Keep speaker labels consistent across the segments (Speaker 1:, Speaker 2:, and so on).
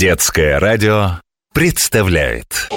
Speaker 1: Детское радио представляет!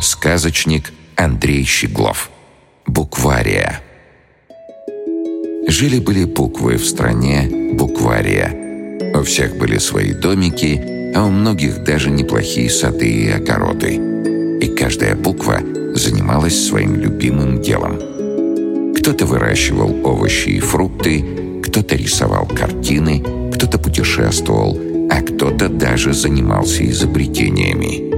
Speaker 2: Сказочник Андрей Щеглов. Буквария. Жили-были буквы в стране Буквария. У всех были свои домики, а у многих даже неплохие сады и огороды. И каждая буква занималась своим любимым делом. Кто-то выращивал овощи и фрукты, кто-то рисовал картины, кто-то путешествовал, а кто-то даже занимался изобретениями.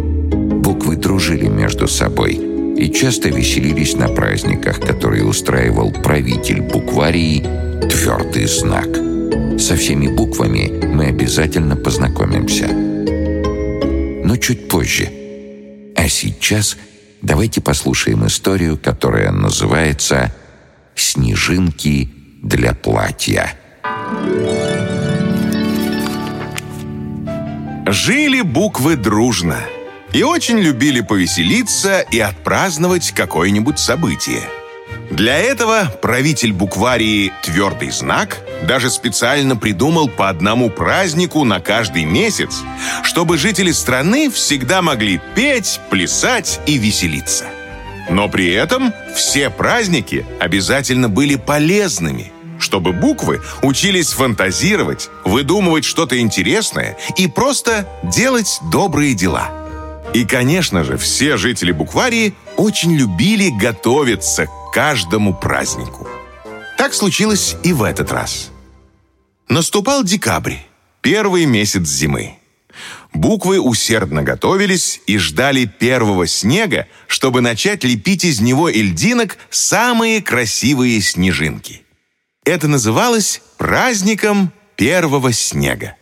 Speaker 2: Буквы дружили между собой и часто веселились на праздниках, которые устраивал правитель букварии «Твердый знак». Со всеми буквами мы обязательно познакомимся. Но чуть позже. А сейчас давайте послушаем историю, которая называется «Снежинки для платья».
Speaker 3: Жили буквы дружно и очень любили повеселиться и отпраздновать какое-нибудь событие. Для этого правитель букварии «Твердый знак» даже специально придумал по одному празднику на каждый месяц, чтобы жители страны всегда могли петь, плясать и веселиться. Но при этом все праздники обязательно были полезными, чтобы буквы учились фантазировать, выдумывать что-то интересное и просто делать добрые дела. И, конечно же, все жители букварии очень любили готовиться к каждому празднику. Так случилось и в этот раз. Наступал декабрь, первый месяц зимы. Буквы усердно готовились и ждали первого снега, чтобы начать лепить из него льдинок самые красивые снежинки. Это называлось праздником первого снега.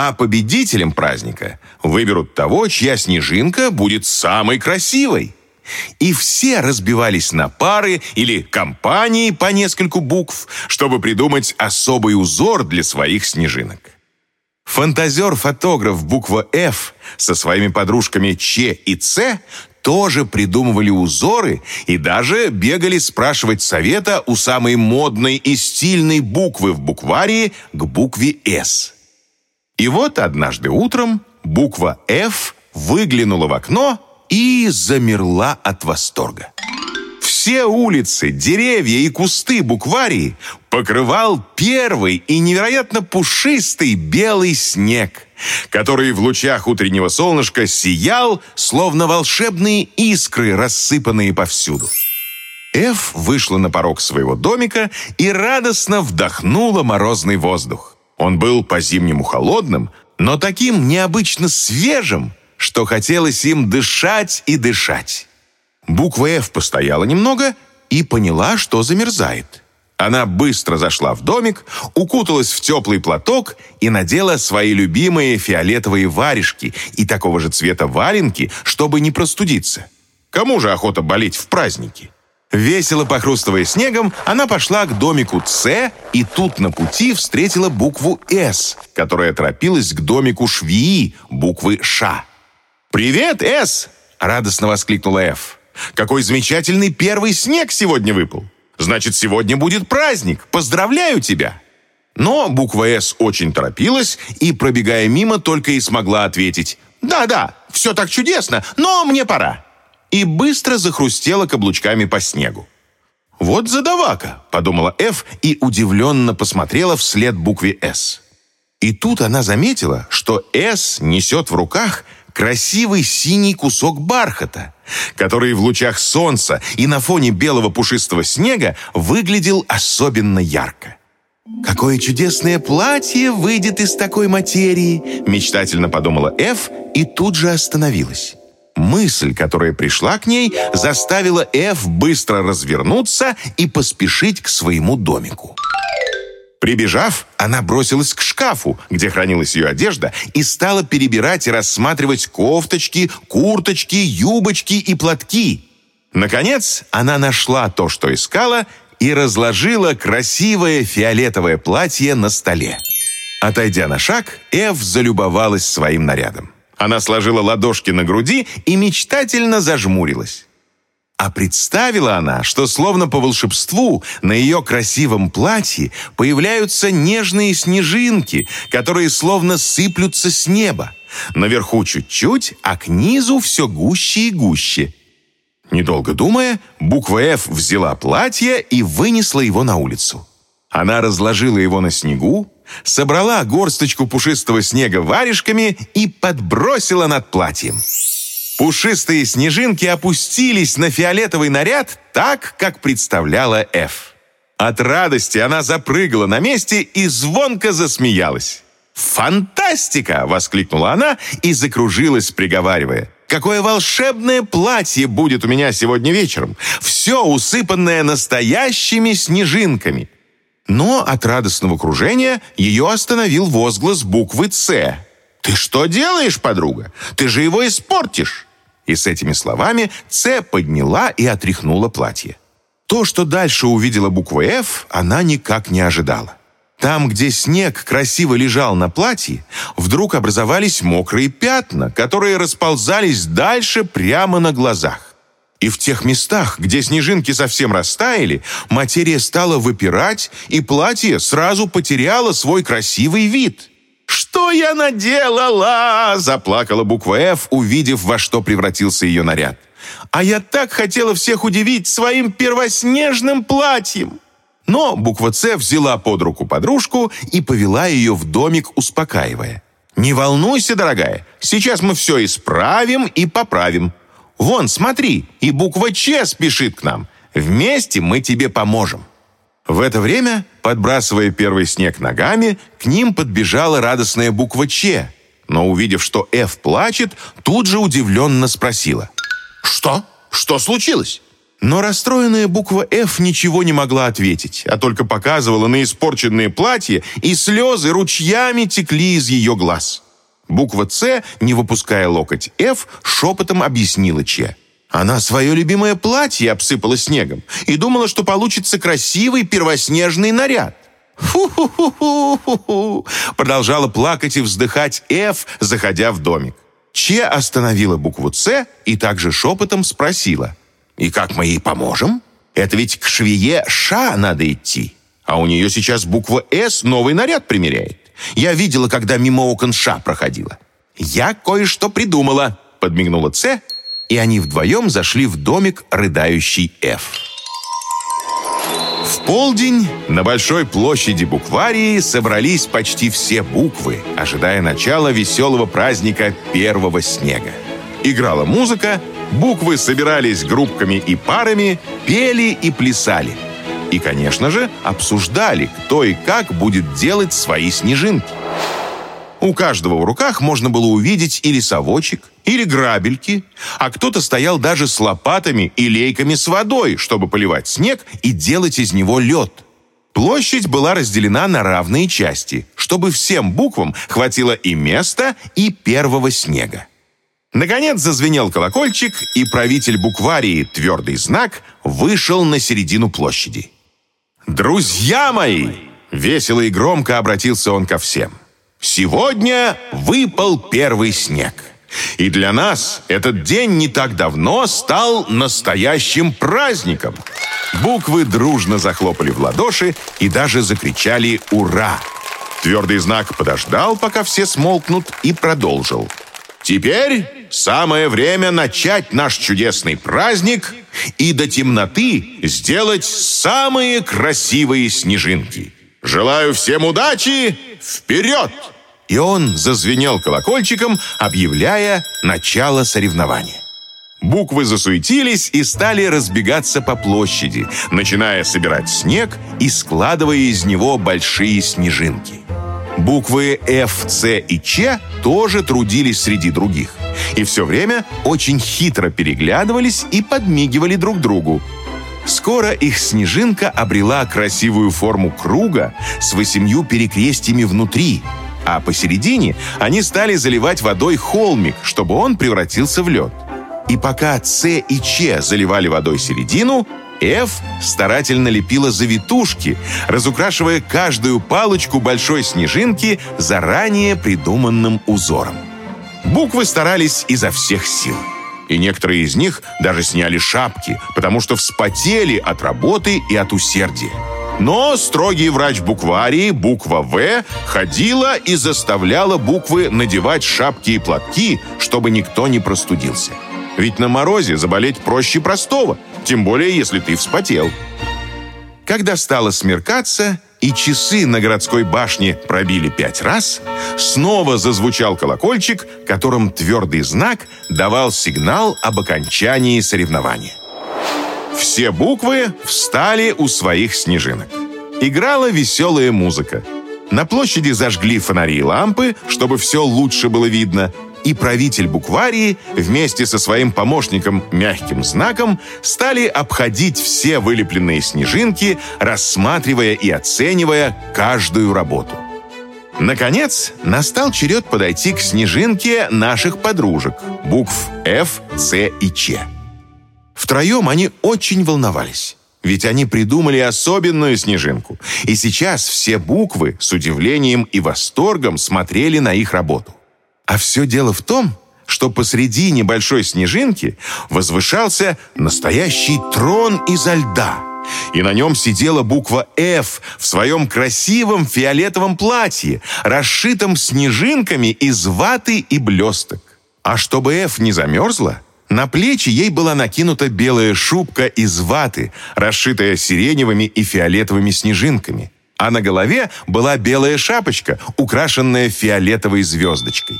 Speaker 3: А победителем праздника выберут того, чья снежинка будет самой красивой. И все разбивались на пары или компании по нескольку букв, чтобы придумать особый узор для своих снежинок. Фантазер-фотограф буква «Ф» со своими подружками Ч и Ц тоже придумывали узоры и даже бегали спрашивать совета у самой модной и стильной буквы в букварии к букве «С». И вот однажды утром буква «Ф» выглянула в окно и замерла от восторга. Все улицы, деревья и кусты букварии покрывал первый и невероятно пушистый белый снег, который в лучах утреннего солнышка сиял, словно волшебные искры, рассыпанные повсюду. Эф вышла на порог своего домика и радостно вдохнула морозный воздух. Он был по-зимнему холодным, но таким необычно свежим, что хотелось им дышать и дышать. Буква «Ф» постояла немного и поняла, что замерзает. Она быстро зашла в домик, укуталась в теплый платок и надела свои любимые фиолетовые варежки и такого же цвета валенки, чтобы не простудиться. Кому же охота болеть в праздники? Весело похрустывая снегом, она пошла к домику С и тут на пути встретила букву С, которая торопилась к домику Швии, буквы Ш. «Привет, С!» — радостно воскликнула Ф. Какой замечательный первый снег сегодня выпал. Значит, сегодня будет праздник. Поздравляю тебя!» Но буква «С» очень торопилась и, пробегая мимо, только и смогла ответить «Да-да, все так чудесно, но мне пора!» И быстро захрустела каблучками по снегу. «Вот задавака», — подумала Ф и удивленно посмотрела вслед букве «С». И тут она заметила, что «С» несет в руках красивый синий кусок бархата, который в лучах солнца и на фоне белого пушистого снега выглядел особенно ярко. «Какое чудесное платье выйдет из такой материи!» мечтательно подумала Эф и тут же остановилась. Мысль, которая пришла к ней, заставила Эф быстро развернуться и поспешить к своему домику. Прибежав, она бросилась к шкафу, где хранилась ее одежда, и стала перебирать и рассматривать кофточки, курточки, юбочки и платки. Наконец, она нашла то, что искала, и разложила красивое фиолетовое платье на столе. Отойдя на шаг, Эв залюбовалась своим нарядом. Она сложила ладошки на груди и мечтательно зажмурилась. А представила она, что словно по волшебству на ее красивом платье появляются нежные снежинки, которые словно сыплются с неба. Наверху чуть-чуть, а к низу все гуще и гуще. Недолго думая, буква «Ф» взяла платье и вынесла его на улицу. Она разложила его на снегу, собрала горсточку пушистого снега варежками и подбросила над платьем. Пушистые снежинки опустились на фиолетовый наряд так, как представляла Эф. От радости она запрыгала на месте и звонко засмеялась. «Фантастика!» — воскликнула она и закружилась, приговаривая. «Какое волшебное платье будет у меня сегодня вечером! Все усыпанное настоящими снежинками!» Но от радостного кружения ее остановил возглас буквы «Ц». «Ты что делаешь, подруга? Ты же его испортишь!» И с этими словами Ц подняла и отряхнула платье. То, что дальше увидела буква «Ф», она никак не ожидала. Там, где снег красиво лежал на платье, вдруг образовались мокрые пятна, которые расползались дальше прямо на глазах. И в тех местах, где снежинки совсем растаяли, материя стала выпирать, и платье сразу потеряло свой красивый вид. «Что я наделала?» – заплакала буква «Ф», увидев, во что превратился ее наряд. «А я так хотела всех удивить своим первоснежным платьем!» Но буква «С» взяла под руку подружку и повела ее в домик, успокаивая. «Не волнуйся, дорогая, сейчас мы все исправим и поправим. Вон, смотри, и буква «Ч» спешит к нам. Вместе мы тебе поможем». В это время, подбрасывая первый снег ногами, к ним подбежала радостная буква «Ч», но, увидев, что «Ф» плачет, тут же удивленно спросила. «Что? Что случилось?» Но расстроенная буква «Ф» ничего не могла ответить, а только показывала на испорченные платья, и слезы ручьями текли из ее глаз. Буква «С», не выпуская локоть «Ф», шепотом объяснила Че. Она свое любимое платье обсыпала снегом и думала, что получится красивый первоснежный наряд. «Фу-ху-ху-ху-ху!» Продолжала плакать и вздыхать «Ф», заходя в домик. Че остановила букву «С» и также шепотом спросила – и как мы ей поможем? Это ведь к швее Ша надо идти. А у нее сейчас буква «С» новый наряд примеряет. Я видела, когда мимо окон Ша проходила. Я кое-что придумала, подмигнула Ц, и они вдвоем зашли в домик рыдающий Ф. В полдень на большой площади букварии собрались почти все буквы, ожидая начала веселого праздника первого снега. Играла музыка, Буквы собирались группками и парами, пели и плясали. И, конечно же, обсуждали, кто и как будет делать свои снежинки. У каждого в руках можно было увидеть или совочек, или грабельки, а кто-то стоял даже с лопатами и лейками с водой, чтобы поливать снег и делать из него лед. Площадь была разделена на равные части, чтобы всем буквам хватило и места, и первого снега. Наконец зазвенел колокольчик, и правитель букварии «Твердый знак» вышел на середину площади. «Друзья мои!» — весело и громко обратился он ко всем. «Сегодня выпал первый снег. И для нас этот день не так давно стал настоящим праздником». Буквы дружно захлопали в ладоши и даже закричали «Ура!». Твердый знак подождал, пока все смолкнут, и продолжил. «Теперь самое время начать наш чудесный праздник и до темноты сделать самые красивые снежинки. Желаю всем удачи! Вперед!» И он зазвенел колокольчиком, объявляя начало соревнования. Буквы засуетились и стали разбегаться по площади, начиная собирать снег и складывая из него большие снежинки. Буквы F, C и Ч тоже трудились среди других. И все время очень хитро переглядывались и подмигивали друг другу. Скоро их снежинка обрела красивую форму круга с восемью перекрестьями внутри, а посередине они стали заливать водой холмик, чтобы он превратился в лед. И пока С и Ч заливали водой середину, F старательно лепила завитушки, разукрашивая каждую палочку большой снежинки заранее придуманным узором. Буквы старались изо всех сил. И некоторые из них даже сняли шапки, потому что вспотели от работы и от усердия. Но строгий врач букварии, буква «В», ходила и заставляла буквы надевать шапки и платки, чтобы никто не простудился. Ведь на морозе заболеть проще простого, тем более если ты вспотел. Когда стало смеркаться, и часы на городской башне пробили пять раз, снова зазвучал колокольчик, которым твердый знак давал сигнал об окончании соревнования. Все буквы встали у своих снежинок. Играла веселая музыка. На площади зажгли фонари и лампы, чтобы все лучше было видно, и правитель букварии вместе со своим помощником мягким знаком стали обходить все вылепленные снежинки, рассматривая и оценивая каждую работу. Наконец, настал черед подойти к снежинке наших подружек, букв F, C и Ч. Втроем они очень волновались. Ведь они придумали особенную снежинку. И сейчас все буквы с удивлением и восторгом смотрели на их работу. А все дело в том, что посреди небольшой снежинки возвышался настоящий трон изо льда. И на нем сидела буква «Ф» в своем красивом фиолетовом платье, расшитом снежинками из ваты и блесток. А чтобы «Ф» не замерзла, на плечи ей была накинута белая шубка из ваты, расшитая сиреневыми и фиолетовыми снежинками. А на голове была белая шапочка, украшенная фиолетовой звездочкой.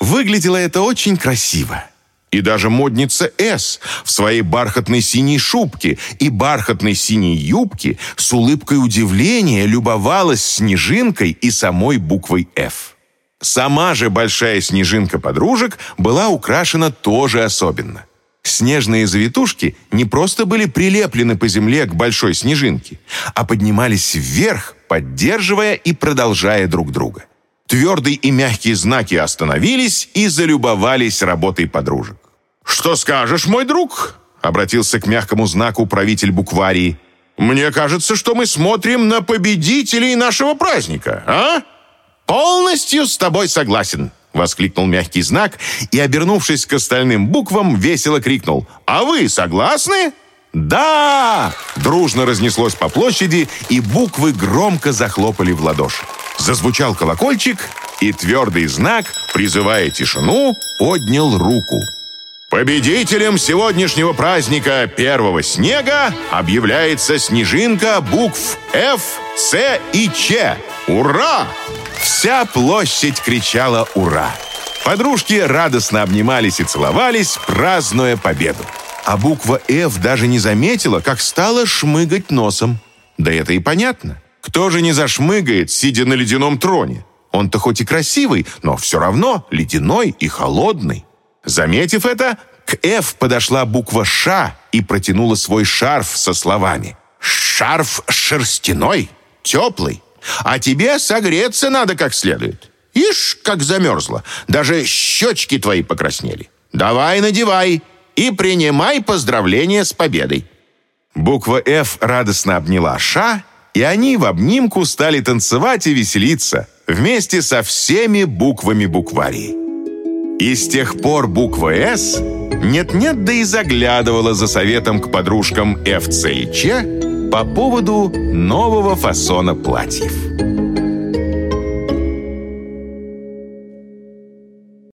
Speaker 3: Выглядело это очень красиво. И даже модница С в своей бархатной синей шубке и бархатной синей юбке с улыбкой удивления любовалась снежинкой и самой буквой «Ф». Сама же большая снежинка подружек была украшена тоже особенно. Снежные завитушки не просто были прилеплены по земле к большой снежинке, а поднимались вверх, поддерживая и продолжая друг друга. Твердые и мягкие знаки остановились и залюбовались работой подружек. «Что скажешь, мой друг?» — обратился к мягкому знаку правитель букварии. «Мне кажется, что мы смотрим на победителей нашего праздника, а?» «Полностью с тобой согласен», — воскликнул мягкий знак и, обернувшись к остальным буквам, весело крикнул. «А вы согласны?» «Да!» Дружно разнеслось по площади, и буквы громко захлопали в ладоши. Зазвучал колокольчик, и твердый знак, призывая тишину, поднял руку. Победителем сегодняшнего праздника первого снега объявляется снежинка букв F, C и Ч. Ура! Вся площадь кричала «Ура!». Подружки радостно обнимались и целовались, празднуя победу. А буква «Ф» даже не заметила, как стала шмыгать носом. Да это и понятно. Кто же не зашмыгает, сидя на ледяном троне? Он-то хоть и красивый, но все равно ледяной и холодный. Заметив это, к «Ф» подошла буква «Ш» и протянула свой шарф со словами. «Шарф шерстяной, теплый, а тебе согреться надо как следует. Ишь, как замерзла, даже щечки твои покраснели. Давай надевай и принимай поздравления с победой». Буква «Ф» радостно обняла «Ша», и они в обнимку стали танцевать и веселиться вместе со всеми буквами букварии. И с тех пор буква «С» нет-нет, да и заглядывала за советом к подружкам «ФЦ» и «Ч» по поводу нового фасона платьев.